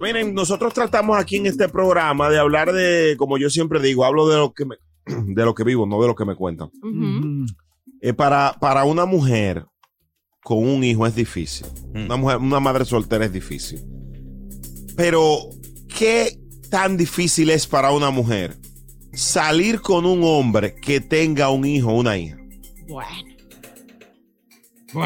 Miren, nosotros tratamos aquí en este programa de hablar de, como yo siempre digo, hablo de lo que me, de lo que vivo, no de lo que me cuentan. Eh, para, para una mujer con un hijo es difícil. Una mujer, una madre soltera es difícil. Pero, ¿qué tan difícil es para una mujer salir con un hombre que tenga un hijo o una hija? Bueno.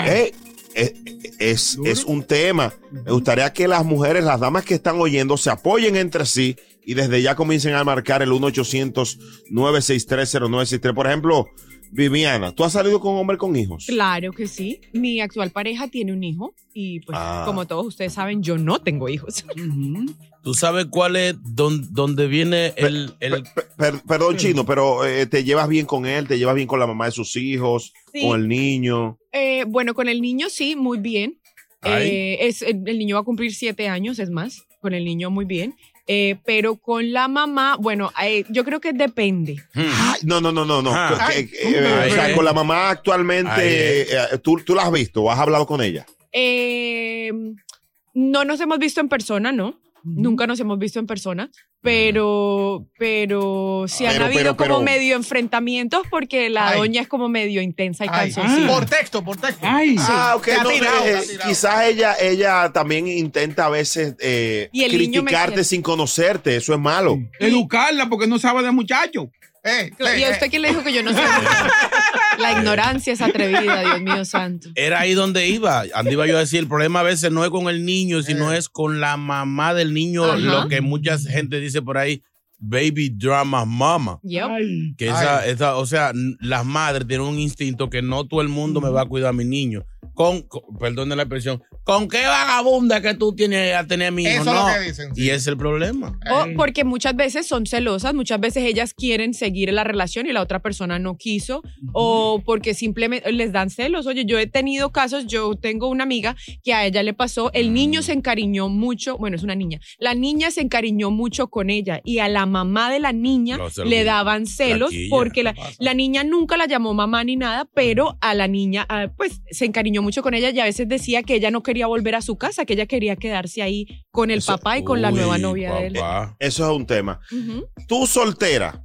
Eh, eh, es, es un tema. Me gustaría que las mujeres, las damas que están oyendo, se apoyen entre sí y desde ya comiencen a marcar el 1-800-963-0963. Por ejemplo, Viviana, ¿tú has salido con un hombre con hijos? Claro que sí. Mi actual pareja tiene un hijo y pues Ah. como todos ustedes saben, yo no tengo hijos. ¿Tú sabes cuál es don- donde viene el... el- Per- perdón, chino, pero eh, te llevas bien con él, te llevas bien con la mamá de sus hijos, Sí. con el niño. Eh, bueno, con el niño sí, muy bien. Eh, es, el, el niño va a cumplir siete años, es más. Con el niño muy bien. Eh, pero con la mamá, bueno, eh, yo creo que depende. Ay, no, no, no, no, no. Ah. Eh, Ay. o sea, con la mamá actualmente, Ay. eh, eh, ¿tú, ¿tú la has visto o has hablado con ella? Eh, no nos hemos visto en persona, ¿no? Nunca nos hemos visto en persona, pero, pero sí han Pero, habido pero, como pero- medio enfrentamientos porque la Ay. doña es como medio intensa y Ay, cansoncita. Por texto, por texto. Ah, ok. Te ha no, tirado, eh, te ha tirado. quizás ella, ella también intenta a veces eh, Y criticarte sin conocerte. Eso es malo. Educarla porque no sabe de muchacho. Eh, ¿Y eh, a usted quién le dijo que yo no sé? La ignorancia es atrevida, Dios mío santo. Era ahí donde iba. Ando iba yo a decir, el problema a veces no es con el niño, sino es con la mamá del niño, Ajá. lo que mucha gente dice por ahí, baby drama mama. Yep. Que esa, esa, o sea, las madres tienen un instinto que no todo el mundo me va a cuidar a mi niño. Con, con- perdone la expresión, ¿con qué vagabunda que tú tienes a tener a mi hijo? Eso es no. lo que dicen, sí. Y es el problema. O porque muchas veces son celosas, muchas veces ellas quieren seguir la relación y la otra persona no quiso, o porque simplemente les dan celos. Oye, yo he tenido casos, yo tengo una amiga que a ella le pasó, el niño se encariñó mucho, bueno, es una niña, la niña se encariñó mucho con ella y a la mamá de la niña le daban celos porque la, la niña nunca la llamó mamá ni nada, pero a la niña, ah, pues se encariñó mucho con ella y a veces decía que ella no quería volver a su casa, que ella quería quedarse ahí con el Eso- papá y con la nueva novia de él. Eso es un tema. Tú soltera,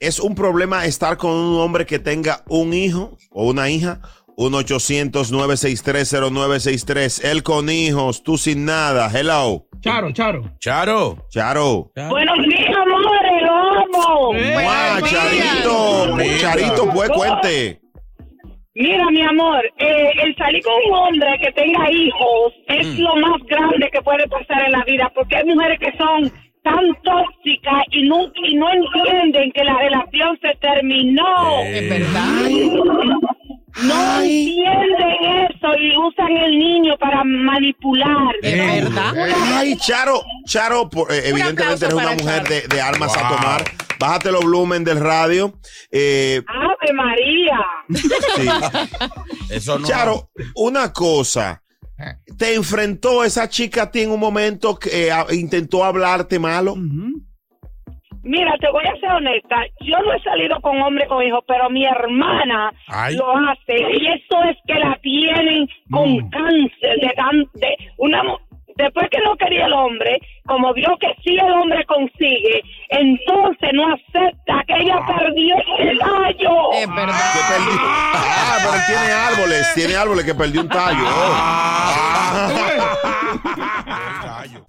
¿es un problema estar con un hombre que tenga un hijo o una hija? 1-800-963-0963. Él con hijos, tú sin nada. Hello. Charo, charo. Charo. Charo. Charo. Buenos días, amores, lo amo. Mua, Buenos Charito. Charito, pues cuente. Mira, mi amor, eh, el salir con un hombre que tenga hijos es Mm. lo más grande que puede pasar en la vida, porque hay mujeres que son tan tóxicas y no, y no entienden que la relación se terminó. Es verdad. No entienden eso y usan el niño para manipular. Es verdad. Ay, Charo, Charo, por- eh, evidentemente aplauso eres una mujer de, de armas a tomar. Bájate los volumen del radio. Eh, Ave María. sí. Eso no. Charo, una cosa. ¿Te enfrentó esa chica a ti en un momento que eh, intentó hablarte malo? Mira, te voy a ser honesta. Yo no he salido con hombre con hijos, pero mi hermana Ay. lo hace. Y esto es que la tienen con cáncer de, tan- de una Después que no quería el hombre, como vio que sí el hombre consigue, entonces no acepta que ella perdió el gallo. Es verdad. Que perdió. Ah, pero él tiene árboles, tiene árboles que perdió un tallo.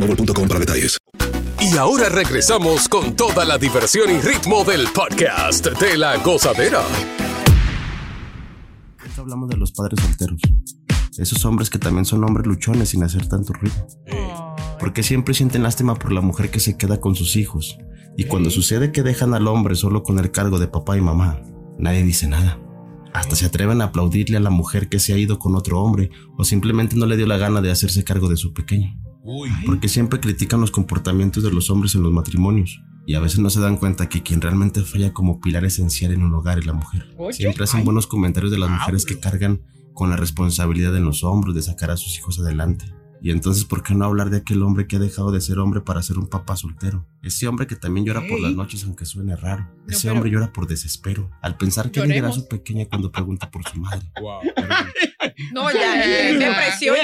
boostmobile.com para detalles. Y ahora regresamos con toda la diversión y ritmo del podcast de la gozadera. Hablamos de los padres solteros. Esos hombres que también son hombres luchones sin hacer tanto ruido. Porque siempre sienten lástima por la mujer que se queda con sus hijos. Y cuando sucede que dejan al hombre solo con el cargo de papá y mamá, nadie dice nada. Hasta se atreven a aplaudirle a la mujer que se ha ido con otro hombre o simplemente no le dio la gana de hacerse cargo de su pequeño. Porque siempre critican los comportamientos de los hombres en los matrimonios. Y a veces no se dan cuenta que quien realmente falla como pilar esencial en un hogar es la mujer. Siempre hacen buenos comentarios de las mujeres que cargan con la responsabilidad en los hombros de sacar a sus hijos adelante. Y entonces, ¿por qué no hablar de aquel hombre que ha dejado de ser hombre para ser un papá soltero? Ese hombre que también llora por las noches aunque suene raro. Ese hombre llora por desespero, al pensar que Lloremos. su pequeña cuando pregunta por su madre. No, ya, eh, depresión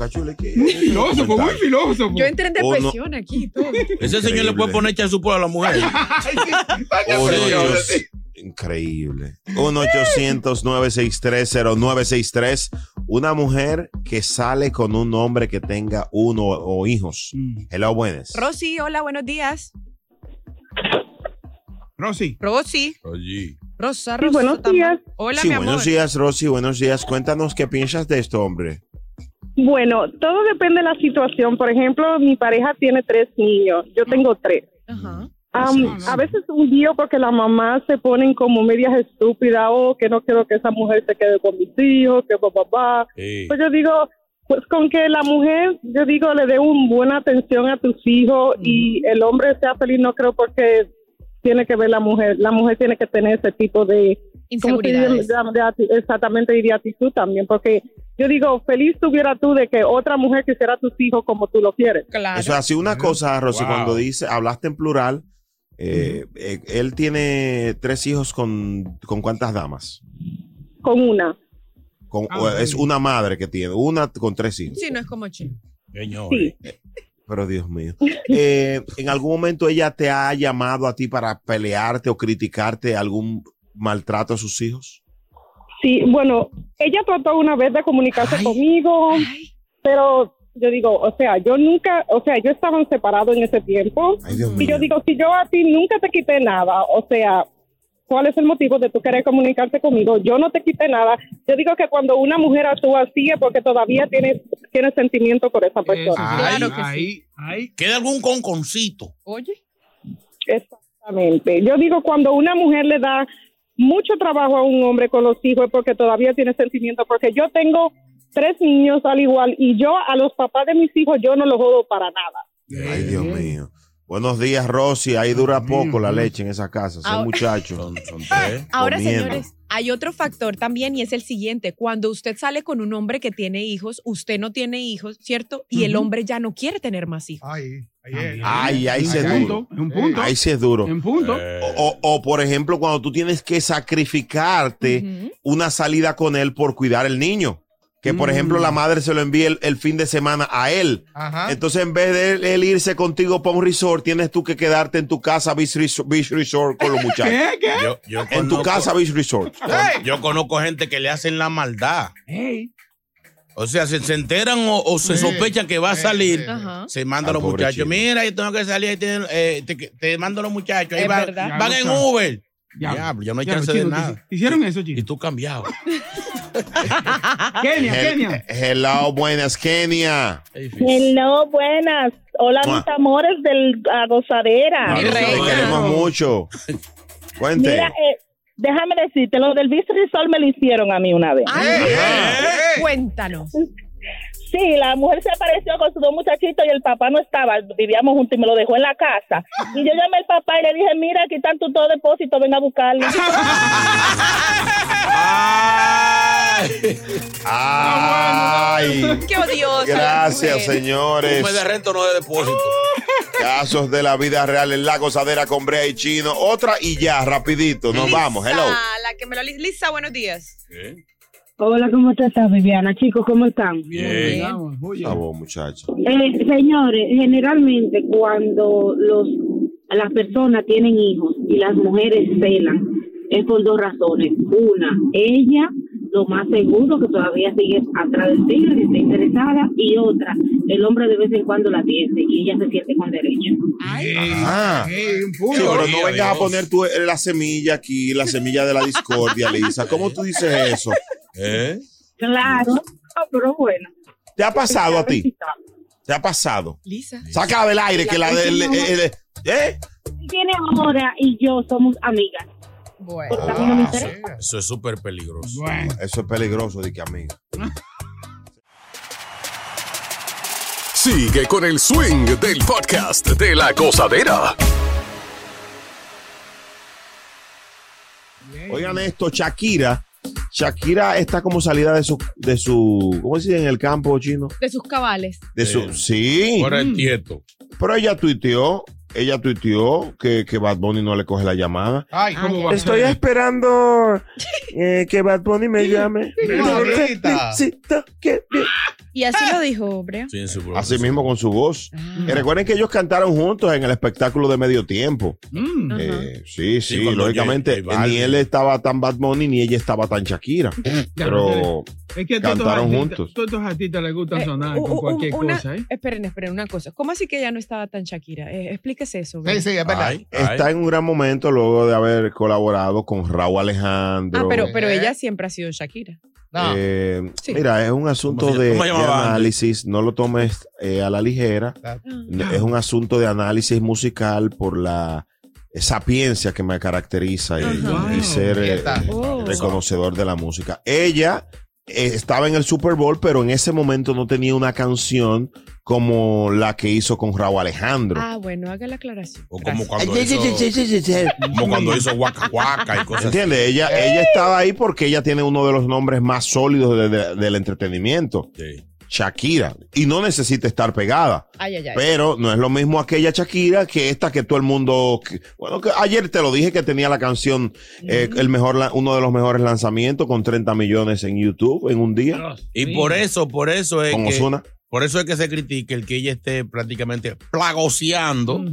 Boca Chula, ¿qué? Filósofo, muy filósofo. Yo entré en Oh, no. depresión aquí todo. Ese señor le puede Increíble. poner pueblo a la mujer. Ochos- Increíble. 1-800-963-0963. Una mujer que sale con un hombre que tenga uno o hijos. Mm. Hello, buenas. Rosy, hola, buenos días. Rosy. Rosy. Oye. Rosa, Sí, buenos días. Hola, sí, mi amor. buenos días, Rosy. Buenos días. Cuéntanos qué piensas de esto, hombre. Bueno, todo depende de la situación. Por ejemplo, mi pareja tiene tres niños, yo tengo tres. Ajá. Am, a veces un lío porque las mamás se ponen como medias estúpidas o que no quiero que esa mujer se quede con mis hijos, que papá, papá. Sí. Pues yo digo, pues con que la mujer, yo digo, le dé una buena atención a tus hijos y el hombre sea feliz, no creo porque tiene que ver la mujer. La mujer tiene que tener ese tipo de... ¿cómo te diría? Inseguridades. De- de ati- exactamente, y de actitud también, porque yo digo, feliz tuviera tú de que otra mujer quisiera a tus hijos como tú lo quieres. Claro. Eso así una cosa, Rosy, Wow. cuando dice, hablaste en plural, eh, eh, él tiene tres hijos con, con cuántas damas? Con una. Con, Ah, es una madre que tiene, una con tres hijos. Sí, no es como chino. Señores. Pero Dios mío. Eh, ¿En algún momento ella te ha llamado a ti para pelearte o criticarte algún maltrato a sus hijos? Sí, bueno, ella trató una vez de comunicarse Ay. conmigo, pero yo digo, o sea, yo nunca, o sea, yo estaban separados en ese tiempo. Ay, Dios Y mío. yo digo, si yo a ti nunca te quité nada, o sea, ¿cuál es el motivo de tú querer comunicarte conmigo? Yo no te quité nada. Yo digo que cuando una mujer actúa así es porque todavía tiene, tiene sentimiento por esa persona. Ay, Claro que ay, ay. ¿Queda algún conconcito? Oye. Exactamente. Yo digo, cuando una mujer le da mucho trabajo a un hombre con los hijos porque todavía tiene sentimiento, porque yo tengo tres niños al igual y yo a los papás de mis hijos yo no los jodo para nada. Ay, Dios mío. Buenos días, Rosy. Ahí dura poco la leche en esa casa. Son Ahora- muchachos. Son, son tres. Ahora, Comiendo. señores, hay otro factor también y es el siguiente. Cuando usted sale con un hombre que tiene hijos, usted no tiene hijos, ¿cierto? Y el hombre ya no quiere tener más hijos. Ay, ay, Ay, ahí Hay sí es un duro. punto, un punto. Ahí sí es duro. En punto. O, o, por ejemplo, cuando tú tienes que sacrificarte una salida con él por cuidar el niño. Que por ejemplo la madre se lo envíe el, el fin de semana a él. Ajá. Entonces en vez de él, él irse contigo para un resort, tienes tú que quedarte en tu casa Beach Resort, Beach Resort con los muchachos. ¿Qué? ¿Qué? Yo, yo En tu casa Beach Resort. Yo conozco gente que le hacen la maldad. O sea, se, se enteran o, o se sospechan que va a salir. Ajá. Se mandan Al los muchachos. Mira, yo tengo que salir. ahí tienen, eh, te, te mando los muchachos. Ahí van, van en. Uber. Ya. Diablo, ya no hay Ya, chance de te- nada. te Hicieron eso, Y chino. tú cambiado. Kenia, Hel- Kenia. Hello, buenas, Kenia. Hello, buenas. Hola, mis amores de la gozadera. Mi Te queremos mucho. Cuente. Mira, eh, déjame decirte, lo del Beach Resort me lo hicieron a mí una vez. Ay, ¡Eh! Cuéntanos. Sí, la mujer se apareció con sus dos muchachitos y el papá no estaba, vivíamos juntos y me lo dejó en la casa. Y yo llamé al papá y le dije, mira, aquí están tus dos depósitos, ven a buscarlo. Ay. Ay. Qué odioso. Gracias, Un señores. mes de rento no de depósito. Casos de la vida real en la gozadera con Brea y Chino. Otra y ya, rapidito. Nos vamos. Hello. La que me lo Lisa, buenos días. Hola, ¿cómo te estás, Viviana? Chicos, ¿cómo están? Bien. A vos, muchacho. Eh, señores, generalmente cuando los las personas tienen hijos y las mujeres celan, es por dos razones. Una, ella lo más seguro que todavía sigue atrás del tigre, que está interesada, y otra, el hombre de vez en cuando la tiende y ella se siente con derecho. Ah. Ey, un Sí, pero no vengas a poner tú la semilla aquí, la semilla de la discordia, Lisa. ¿Cómo tú dices eso? ¿Eh? Claro, ah, pero bueno. ¿Te ha pasado a ti? ¿Te ha pasado? Lisa. Saca del aire que la del... el- el- ¿Eh? Tiene ahora y yo somos amigas. Bueno. Porque a mí no me interesa. Eso es súper peligroso. Bueno. Eso es peligroso, de que amiga. Sigue con el swing del podcast de la gozadera. Oigan esto, Shakira. Shakira está como salida de su, de su, ¿cómo se dice en el campo chino? De sus cabales. De su, sí. Fuera el tieto. Pero ella tuiteó, ella tuiteó que, que Bad Bunny no le coge la llamada. Ay, ¿Cómo va a Estoy ser? esperando eh, que Bad Bunny me llame. Necesito que- Y así lo dijo. Sí, en su Así mismo con su voz. Y recuerden que ellos cantaron juntos en el espectáculo de medio tiempo. Mm. Eh, sí, sí, Sí, lógicamente. J- J ni él estaba tan Bad Bunny ni ella estaba tan Shakira. Pero Es que a todos estos cantaron artistas- juntos. Todos estos artistas les gusta Eh, sonar con u- cualquier una- cosa, ¿eh? Esperen, esperen una cosa. ¿Cómo así que ella no estaba tan Shakira? Eh, explíquese eso. Sí, sí, es verdad. Ay, está ay. en un gran momento luego de haber colaborado con Raúl Alejandro. Ah, pero, pero ella siempre ha sido Shakira. No. Eh, Sí. Mira, es un asunto ¿Cómo se- de, análisis, no lo tomes eh, a la ligera. Es un asunto de análisis musical por la sapiencia que me caracteriza y, ser eh. Oh. reconocedor de la música. Ella estaba en el Super Bowl, pero en ese momento no tenía una canción como la que hizo con Raúl Alejandro. Ah, bueno, haga la aclaración. O como Gracias. cuando hizo, como cuando hizo Waka Waka y cosas así. ¿Entiendes? Ella, ella estaba ahí porque ella tiene uno de los nombres más sólidos de- de- del entretenimiento. Sí. Shakira. Y no necesita estar pegada. Ay, ay, ay. Pero no es lo mismo aquella Shakira que esta que todo el mundo. bueno, que ayer te lo dije que tenía la canción, eh, el mejor, uno de los mejores lanzamientos con 30 millones en YouTube en un día. Y por eso, por eso es Con que, Ozuna. por eso es que se critica el que ella esté prácticamente plagoseando,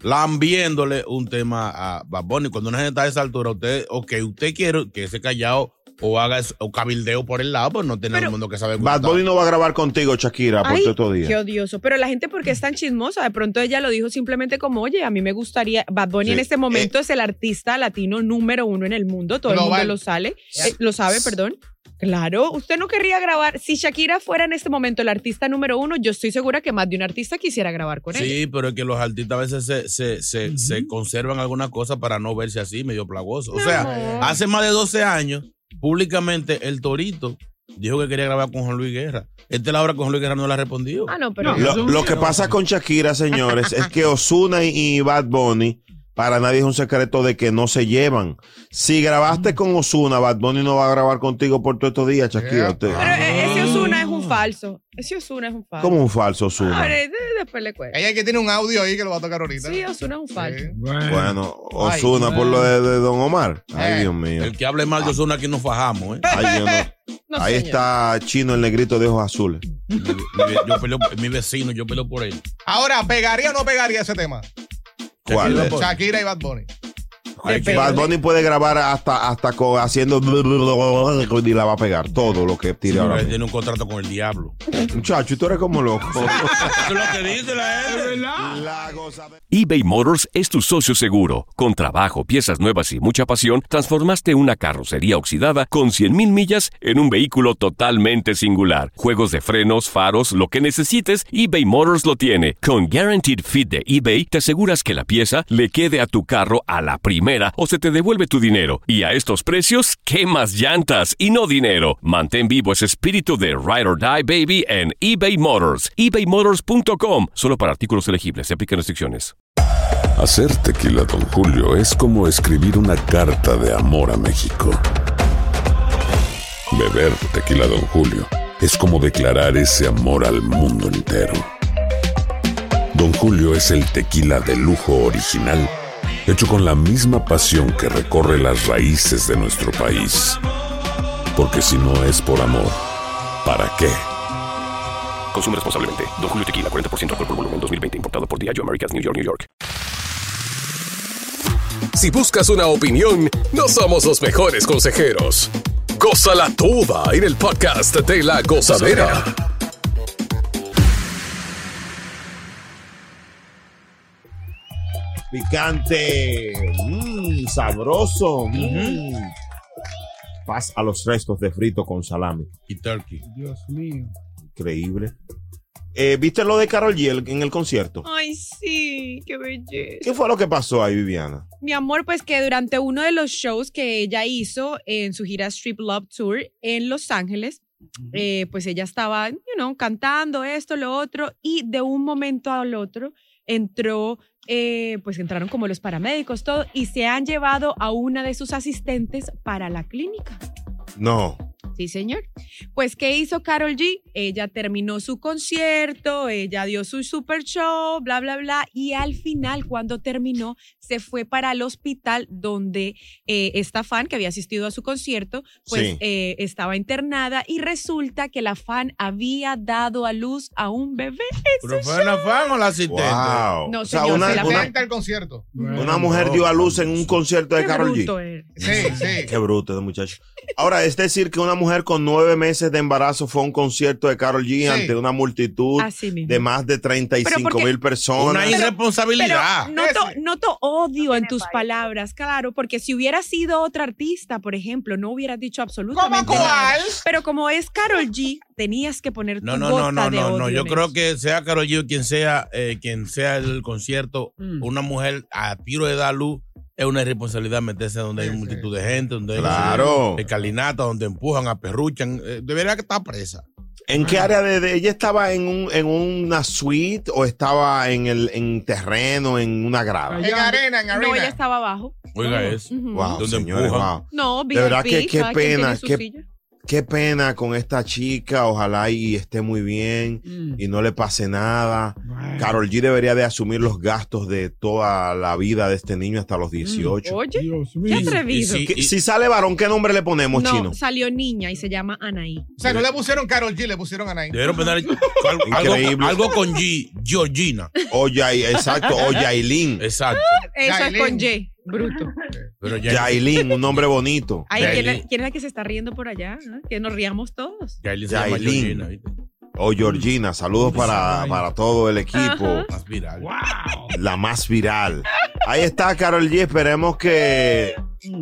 lambiéndole un tema a Bad Bunny. Cuando una gente está a esa altura, usted, o que usted quiere que ese callado o haga eso- o cabildeo por el lado, pues no tiene el mundo que sabe Bad Bunny no va a grabar contigo, Shakira, por Ay, todos estos días. Qué odioso. Pero la gente, porque es tan chismosa? De pronto ella lo dijo simplemente como, oye, a mí me gustaría. Bad Bunny Sí. en este momento es el artista latino número uno en el mundo. Todo el mundo lo sale, eh, lo sabe, perdón. Claro, usted no querría grabar. Si Shakira fuera en este momento el artista número uno, yo estoy segura que más de un artista quisiera grabar con ella. Sí, pero es que los artistas a veces se, se, se, se conservan algunas cosas para no verse así, medio plagoso. O sea, hace más de 12 años, públicamente, el Torito dijo que quería grabar con Juan Luis Guerra. Esta la hora con Juan Luis Guerra no la ha respondido. Ah, no, pero. No. Lo, lo que pasa con Shakira, señores, es que Osuna y, y Bad Bunny, para nadie es un secreto de que no se llevan. Si grabaste con Osuna, Bad Bunny no va a grabar contigo por todos estos días, Shakira. Usted- Pero un falso. Ese Osuna es un falso. como un falso Osuna. Ah, de- de- después le cuento. Ella que tiene un audio ahí que lo va a tocar ahorita. Sí, Osuna es un falso. Sí. Bueno. Osuna por lo de, de Don Omar. Ay, Eh. Dios mío. El que hable mal de Osuna aquí nos fajamos, ¿eh? Ay, yo no. No, Ahí señor. está Chino, el negrito de ojos azules. Mi, mi- yo peleo, mi vecino, yo peleo por él. Ahora, ¿pegaría o no pegaría ese tema? ¿Cuál? Shakira y Bad Bunny. Bad Bunny puede grabar hasta, hasta co- haciendo y la va a pegar todo lo que tire ahora. Tiene un contrato con el diablo. Muchacho, tú eres como loco. Es lo que dice la eBay Motors es tu socio seguro. Con trabajo, piezas nuevas y mucha pasión, transformaste una carrocería oxidada con 100.000 millas en un vehículo totalmente singular. Juegos de frenos, faros, lo que necesites, eBay Motors lo tiene. Con Guaranteed Fit de eBay, te aseguras que la pieza le quede a tu carro a la primera o se te devuelve tu dinero. Y a estos precios, ¿qué más llantas y no dinero? Mantén vivo ese espíritu de Ride or Die Baby en eBay Motors. ebaymotors.com. Solo para artículos elegibles. Se aplican restricciones. Hacer tequila, Don Julio, es como escribir una carta de amor a México. Beber tequila, Don Julio, es como declarar ese amor al mundo entero. Don Julio es el tequila de lujo original, hecho con la misma pasión que recorre las raíces de nuestro país. Porque si no es por amor, ¿para qué? Consume responsablemente. Don Julio Tequila, 40% alcohol por volumen, 2020. Importado por Diageo Americas, New York, New York. Si buscas una opinión, no somos los mejores consejeros. Gózala toda en el podcast de la gozadera. Picante. mm, sabroso. mm. Paz a los restos de frito con salami. Y turkey. Dios mío. Increíble. Eh, ¿Viste lo de Carol G en el concierto? Ay, sí, qué belleza. ¿Qué fue lo que pasó ahí, Viviana? Mi amor, pues que durante uno de los shows que ella hizo en su gira Strip Love Tour en Los Ángeles, eh, pues ella estaba, you know, cantando esto, lo otro, y de un momento al otro entró, eh, pues entraron como los paramédicos, todo, y se han llevado a una de sus asistentes para la clínica. No. Sí, señor. Pues, ¿qué hizo Carol G? Ella terminó su concierto, ella dio su super show, bla, bla, bla, y al final, cuando terminó, se fue para el hospital donde eh, esta fan que había asistido a su concierto, pues Sí. eh, estaba internada y resulta que la fan había dado a luz a un bebé. ¿Pero fue la fan o la asistente? Wow. No, O sea, señor, una, fue la una- el concierto. una mujer dio a luz en un concierto de Qué Carol bruto G. eres. Sí, sí. Qué bruto muchacho. Ahora, es decir que una mujer con nueve meses de embarazo fue a un concierto de Carol G ante una multitud de más de 35 porque- mil personas. Una irresponsabilidad. Pero noto, noto odio en tus palabras, claro, porque si hubiera sido otra artista, por ejemplo, no hubieras dicho absolutamente ¿Cómo nada. cuál? Pero como es Carol G, tenías que poner tu No, no, gota no, no, de no, odio no. Yo creo eso. que sea Karol G o quien sea, eh, quien sea el concierto, Mm. una mujer a tiro de dar luz es una irresponsabilidad meterse donde hay multitud de gente, donde hay Claro. escalinata, donde empujan, aperruchan. Eh, debería que estar presa. ¿En qué área de, de- ella estaba en, un, en una suite o estaba en el en terreno, en una grada? En arena, en arena. No, ella estaba abajo. Oiga eso. Ujú. Wow, Donde señores, wow. No, De verdad que qué pena, qué. Qué pena con esta chica. Ojalá y esté muy bien y no le pase nada. Carol G debería de asumir los gastos de toda la vida de este niño hasta los 18. Oye, Dios qué atrevido. Si sale varón, ¿qué nombre le ponemos, no, chino? salió niña y se llama Anaí. O sea, no le pusieron Carol G, le pusieron a Nine. Debieron poner algo, Increíble. algo con G, Georgina. O Yai- exacto, o Yailin. Exacto. Eso es con Y, bruto. Pero ya Yailin, un nombre bonito. Ay, ¿quién, es- quién es la que se está riendo por allá? ah? Que nos riamos todos. Yailin se llama Yailin. Georgina, ¿viste? O Georgina. Saludos para, para todo el equipo. Ajá. Más viral. La más viral. Ahí está, Carol G. Esperemos que.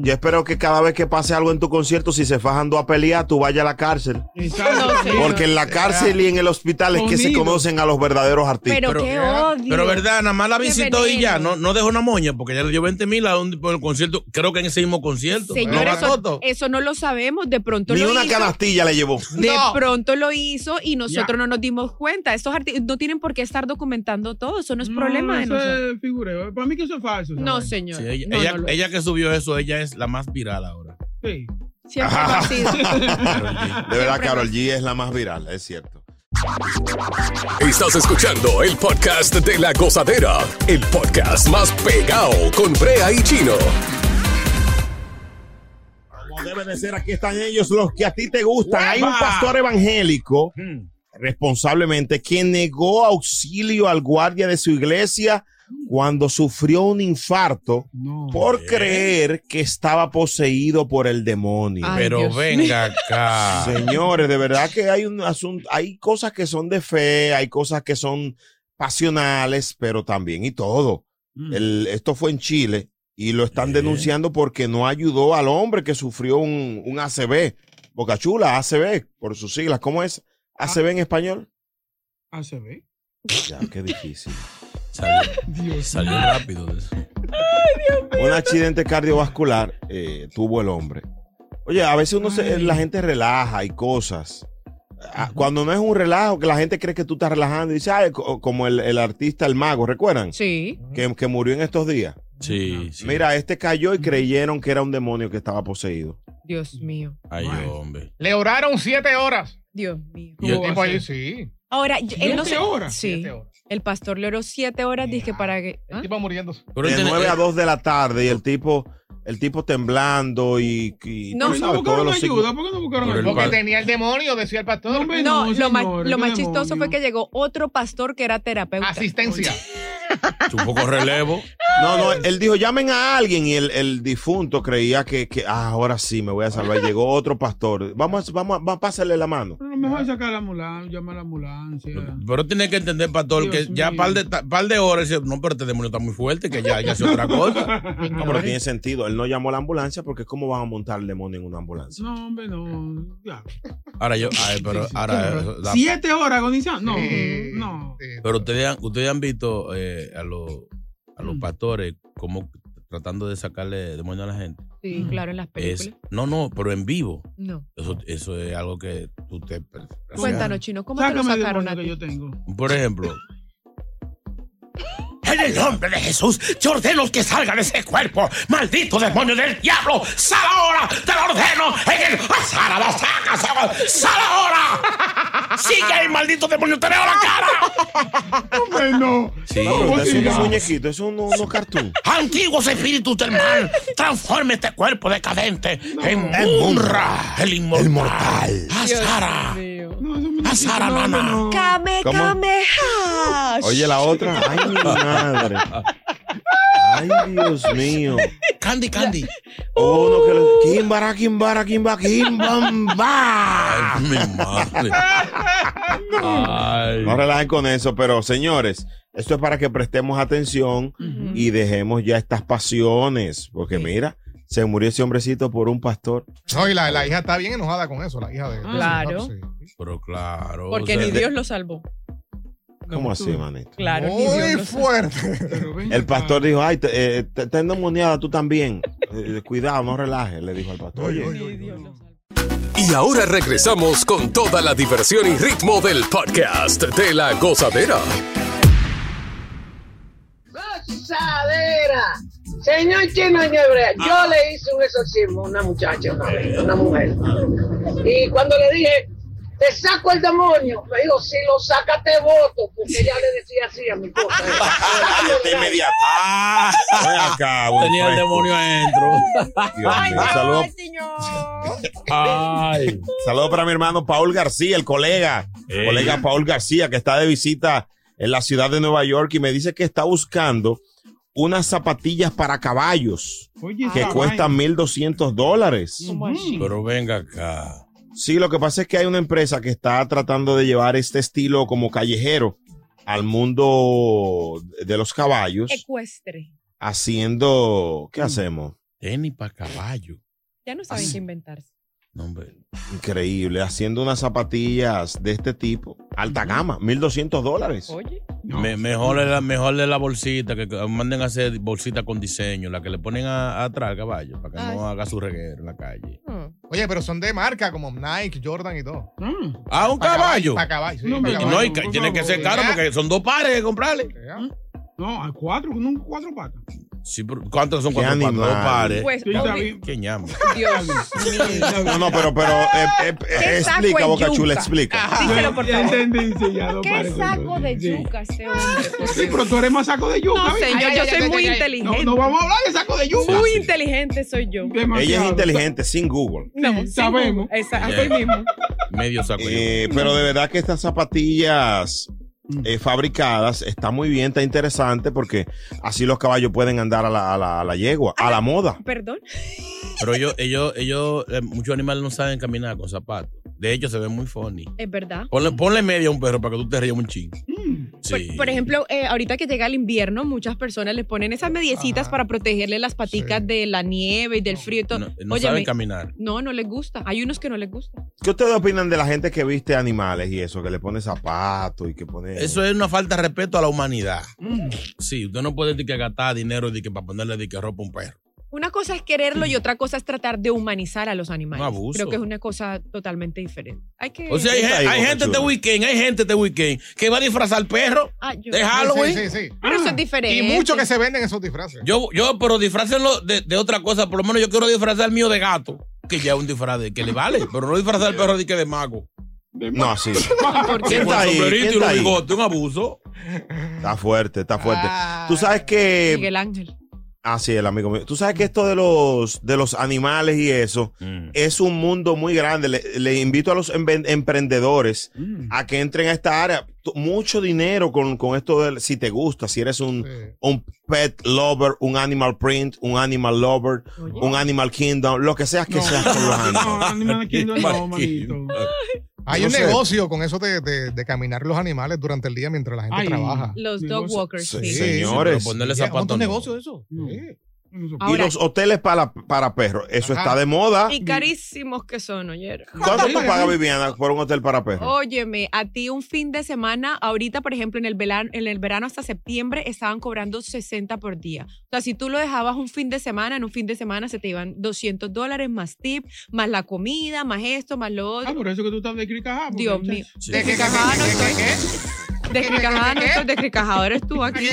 Yo espero que cada vez que pase algo en tu concierto, si se fajando a pelear, tú vayas a la cárcel. No. Porque en la cárcel y en el hospital es que se conocen a los verdaderos artistas. Pero, qué odio. Pero verdad, nada más la visitó y ya, no, no dejó una moña, porque ya le dio 20 mil a un por el concierto, creo que en ese mismo concierto. Señor, No eso, eso no lo sabemos. De pronto Ni lo una hizo. canastilla le llevó. De No. pronto lo hizo y nosotros Ya. no nos dimos cuenta. Estos artistas no tienen por qué estar documentando todo. Eso no es problema de eso nosotros. es figureo. Para mí que eso es falso. No, señor. Sí, ella, No, no ella que subió eso, ella es la más viral ahora. Sí. Siempre lo ha sido. De verdad, Carol G es la más viral, es cierto. Estás escuchando el podcast de la gozadera, el podcast más pegado con Brea y Chino. debe de ser, aquí están ellos, los que a ti te gustan. Hay un pastor evangélico, Hmm. responsablemente, quien negó auxilio al guardia de su iglesia cuando sufrió un infarto por creer que estaba poseído por el demonio. Ay, Pero Dios venga mío. acá. Señores, de verdad que hay un asunto, hay cosas que son de fe, hay cosas que son pasionales, pero también y todo. El- esto fue en Chile y lo están denunciando porque no ayudó al hombre que sufrió un, un ACV. Boca Chula, ACV, por sus siglas. ¿Cómo es ACV en español? ACB. Ya, qué difícil. Salió, salió rápido de eso. Un accidente cardiovascular eh, tuvo el hombre. Oye, a veces uno se- la gente relaja y cosas. Ah, Cuando no es un relajo, que la gente cree que tú estás relajando y dice, "Ay, co- como el, el artista El Mago, ¿recuerdan? Sí. Que, que murió en estos días. Sí, sí. Mira, este cayó y creyeron que era un demonio que estaba poseído. Dios mío. Ay, hombre. Le oraron siete horas. Dios mío. Y el tipo ahí, sí. Ahora, yo- él no ¿Siete se- horas? Sí. Siete horas. El pastor le oró siete horas, dije, para que. ¿ah? El tipo muriéndose. de 9 a 2 de la tarde y el tipo, el tipo temblando y, y No. tú ¿Por qué sabes, no buscaron ayuda? ¿Por qué no buscaron ayuda? Porque tenía el demonio, decía el pastor. No, lo, más, lo más chistoso demonio. fue que llegó otro pastor que era terapeuta. Asistencia. Un poco relevo. No, no, él dijo, llamen a alguien y el, el difunto creía que, que ah, ahora sí me voy a salvar. Llegó otro pastor. Vamos, a- vamos, a- vamos a pasarle la mano. Pero mejor sacar la ambulancia, llamar a la ambulancia. Pero tiene que entender, pastor, que ya par de, par de horas no, pero este demonio está muy fuerte, que ya, ya hace otra cosa. No, pero tiene sentido. Él no llamó a la ambulancia porque ¿cómo van a montar el demonio en una ambulancia? No, hombre, no. Ya. Ahora yo, ay, pero ahora, eh, la- ¿Siete horas agonizando? No, Sí. no. pero ustedes han, ustedes han visto eh, a los a Mm. los pastores como tratando de sacarle demonio a la gente. Sí, claro, en las Es, películas. no, no, pero en vivo. No. Eso, eso es algo que tú te. Cuéntanos, chino, ¿cómo te lo sacaron a que ti? yo tengo. Por ejemplo, En el nombre de Jesús, te ordeno que salga de ese cuerpo. Maldito demonio del diablo, sal ahora, te lo ordeno. En el. ¡Sal la saca, sal, sal ahora! ¡Sigue el maldito demonio, te veo la cara! Hombre, no. sí, No, es un muñequito, es un, unos cartoon. Antiguos espíritus del mal, transforme este cuerpo decadente en Munra, el inmortal. Azara, No, eso me Azara, no, nana. no, no. Kame, ¿Cómo? kame, ha. Oye, la otra. Ay, mi madre. Ay, Dios mío. Candy, Candy. Uno que le. Kimbara, kimbara, kimba, kimbamba. ay, mi madre. Ay. No relajen con eso, pero señores, esto es para que prestemos atención y dejemos ya estas pasiones. Porque mira, se murió ese hombrecito por un pastor. No, y la, la hija está bien enojada con eso, la hija de. Claro. sí. Pero claro. Porque o sea, ni Dios lo salvó. ¿Cómo así, manito? Claro, ni Dios Muy lo salvó. fuerte. Pero El pastor dijo, ay, te, eh, te- endemoniada tú también. Eh, cuidado, no relajes, le dijo al pastor. Oye, Ni Dios lo salvó. Y ahora regresamos con toda la diversión y ritmo del podcast de la gozadera. ¡Gozadera! Señor Chino Ñebrea, yo le hice un exorcismo a una muchacha una vez, una mujer. Y cuando le dije, te saco el demonio, me dijo, si lo sacas te voto, porque ella le decía así a mi esposa. de inmediato. Ven acá, Tenía el demonio adentro. Saludos Ay. saludo para mi hermano Paul García, el colega. Ey. Colega Paul García, que está de visita en la ciudad de Nueva York y me dice que está buscando unas zapatillas para caballos Oye, que cuestan vaina. 1.200 dólares. Pero venga acá. Sí, lo que pasa es que hay una empresa que está tratando de llevar este estilo como callejero al mundo de los caballos, Ecuestre. haciendo, ¿qué hacemos? Tenis para caballo. Ya no saben qué inventarse. No, hombre. Increíble, haciendo unas zapatillas de este tipo, alta gama, 1.200 dólares. Oye. Me- mejor, es la, mejor es la bolsita, que manden a hacer bolsita con diseño, la que le ponen a- atrás al caballo, para que Ay. no haga su reguero en la calle. Hmm. Oye, pero son de marca como Nike, Jordan y todo. Ah, Ah, un Pa' caballo. Para caballo, sí, No, Y caballo. no, y por ca- tiene que ser caro porque son dos pares que comprarle. Ya. no, hay cuatro, no, cuatro patas. Sí, pero ¿cuántos son ¿Qué cuatro patas? Dos animal? pares. Pues. ¿Qué ñame? Dios mío. No, no, pero, pero eh, eh, ¿Qué saco explica, Boca Chula, yuca? explica. Díselo, por Ya favor. entendí, sí, ya, dos ¿Qué saco de yuca este hombre? Sí, pero tú eres más saco de yuca. No, señor, yo soy muy inteligente. No, no vamos a hablar de saco de yuca. Muy inteligente soy yo. Demasiado. Ella es inteligente, sin Google. No, sabemos. Yeah. así mismo. Medio saco. yo. Eh, pero de verdad que estas zapatillas eh, fabricadas está muy bien, está interesante porque así los caballos pueden andar a la, a la, a la yegua, a la moda. Perdón. Pero ellos, ellos, ellos, eh, muchos animales no saben caminar con zapatos. De hecho, se ven muy funny. Es verdad. Ponle, ponle media a un perro para que tú te rías un ching. Por, Sí. por ejemplo, eh, ahorita que llega el invierno, muchas personas le ponen esas mediecitas Ajá. para protegerle las paticas Sí. de la nieve y del frío y todo. no, no Óyeme, saben caminar. no, no les gusta. Hay unos que no les gusta. ¿Qué ustedes opinan de la gente que viste animales y eso, que le pone zapatos y que pone... Eso es una falta de respeto a la humanidad. Sí, usted no puede decir que gastar dinero de que para ponerle de que ropa a un perro. Una cosa es quererlo y otra cosa es tratar de humanizar a los animales. Un abuso. Creo que es una cosa totalmente diferente. Hay que. O sea, hay, ¿Qué está ahí, hay Boca gente este Chula? weekend, hay gente este weekend que va a disfrazar al perro Ah, yo- de Sí, Halloween. sí, sí. Pero eso es diferente. Y mucho que se venden esos disfraces. Yo, yo, pero disfrácenlo de, de otra cosa. Por lo menos yo quiero disfrazar al mío de gato, que ya es un disfraz de, que le vale, pero no disfrazar al perro de que de mago. No, así. ¿Por qué? ¿Quién está ahí? ¿Quién está ahí? un abuso. Está fuerte, está fuerte. Ah. Tú sabes que... Miguel Ángel. Ah, sí, el amigo mío. Tú sabes que esto de los, de los animales y eso es un mundo muy grande. Le, le invito a los emprendedores a que entren a esta área. Mucho dinero con, con esto de si te gusta, si eres un, Sí. un pet lover, un animal print, un animal lover, un animal kingdom, lo que sea que seas con los animales. No, Animal Kingdom no, manito. Hay No un sé. negocio con eso de, de- de caminar los animales durante el día mientras la gente Ay. trabaja. Los dog Negocio. walkers, Sí, sí. señores. ponerle zapatos. ¿Cuántos no. negocios de eso? No. Sí. Y los hoteles para, para perros, eso Ajá. está de moda. Y carísimos que son, oyeron. ¿Cuánto tú pagas, Viviana, por un hotel para perros? Óyeme, a ti un fin de semana, ahorita, por ejemplo, en el, verano, en el verano hasta septiembre estaban cobrando 60 por día. O sea, si tú lo dejabas un fin de semana, en un fin de semana se te iban 200 dólares más tip, más la comida, más esto, más lo Ah, otro. por eso que tú estás de cricajá. Dios mío. Sí. De cricajada no estoy. De cricajada no estoy, eres tú aquí.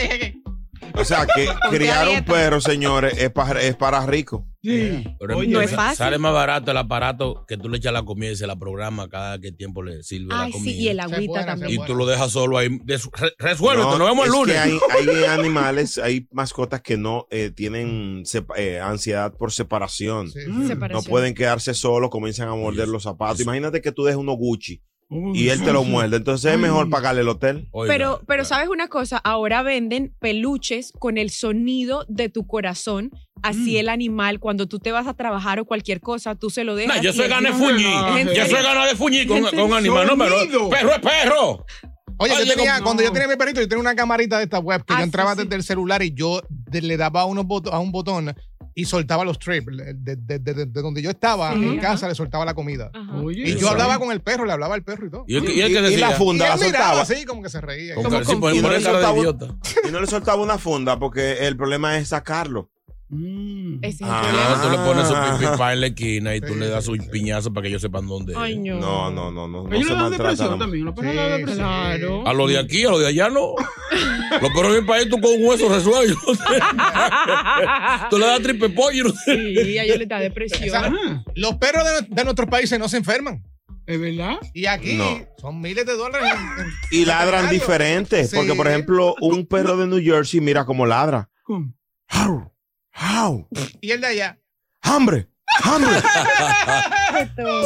O sea, que criar un perro, señores, es para, es para ricos. Sí. Pero Oye, No es fácil. Sale más barato el aparato que tú le echas la comida y se la programa cada que tiempo le sirve la Ay, comida. sí, y el agüita buena, también. Y tú lo dejas solo ahí. Resuélvete, No, nos vemos el es lunes. que hay, hay animales, hay mascotas que no eh, tienen eh, ansiedad por separación. Sí, Mm. sí. No Separación. pueden quedarse solos, comienzan a morder los zapatos. Imagínate que tú dejes uno Gucci Uy, y él te lo sí. muerde. Entonces es mejor pagarle el hotel. Oiga, Pero, pero sabes una cosa, ahora venden peluches con el sonido de tu corazón. Así Mm. el animal, cuando tú te vas a trabajar o cualquier cosa, tú se lo dejas. No, yo soy gana de no, fuñir. no, ¿en Yo soy gana de fuñir con, con animal. No, pero perro es perro. Oye, Oye, yo tenía, como- cuando yo tenía mi perrito, yo tenía una camarita de esta web que Ah, yo sí, entraba sí. desde el celular y yo le daba unos boto- a un botón y soltaba los trips. De, de- de- de- de donde yo estaba, Sí, en ajá. casa, le soltaba la comida. Oye, Y yo hablaba con el perro, le hablaba al perro y todo. Y el, que- y el que y la funda y la él miraba soltaba. así, como que se reía. Como y no le soltaba-. Y no le soltaba una funda porque el problema es sacarlo. Mm. Es Ah. Tú le pones su pipipá en la esquina y tú Sí, le das sí, su piñazo para que ellos sepan dónde Ay, es. no. No, no, no, no. No le dan maltrata. depresión también. Sí, depresión. Claro. A lo de aquí, a lo de allá no. Lo en mi país tú con un hueso resuelto. tú le das triple pollo. no. Sí, a ellos les da depresión. Ah, Los perros de, de nuestros países no se enferman. ¿Es verdad? Y aquí No. son miles de dólares. en- en- Y ladran en- diferente. Sí. Porque, por ejemplo, un perro de New Jersey, mira cómo ladra. ¿Cómo? How, Y el de allá. hambre, hambre.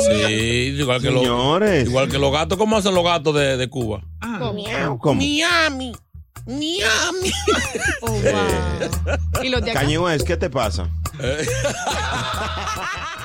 Sí, igual que, los, Señores. igual que los gatos. ¿Cómo hacen los gatos de, de Cuba? Ah, ¿Cómo? Miami. Miami. Oh, wow. Y los de acá. West, ¿qué te pasa?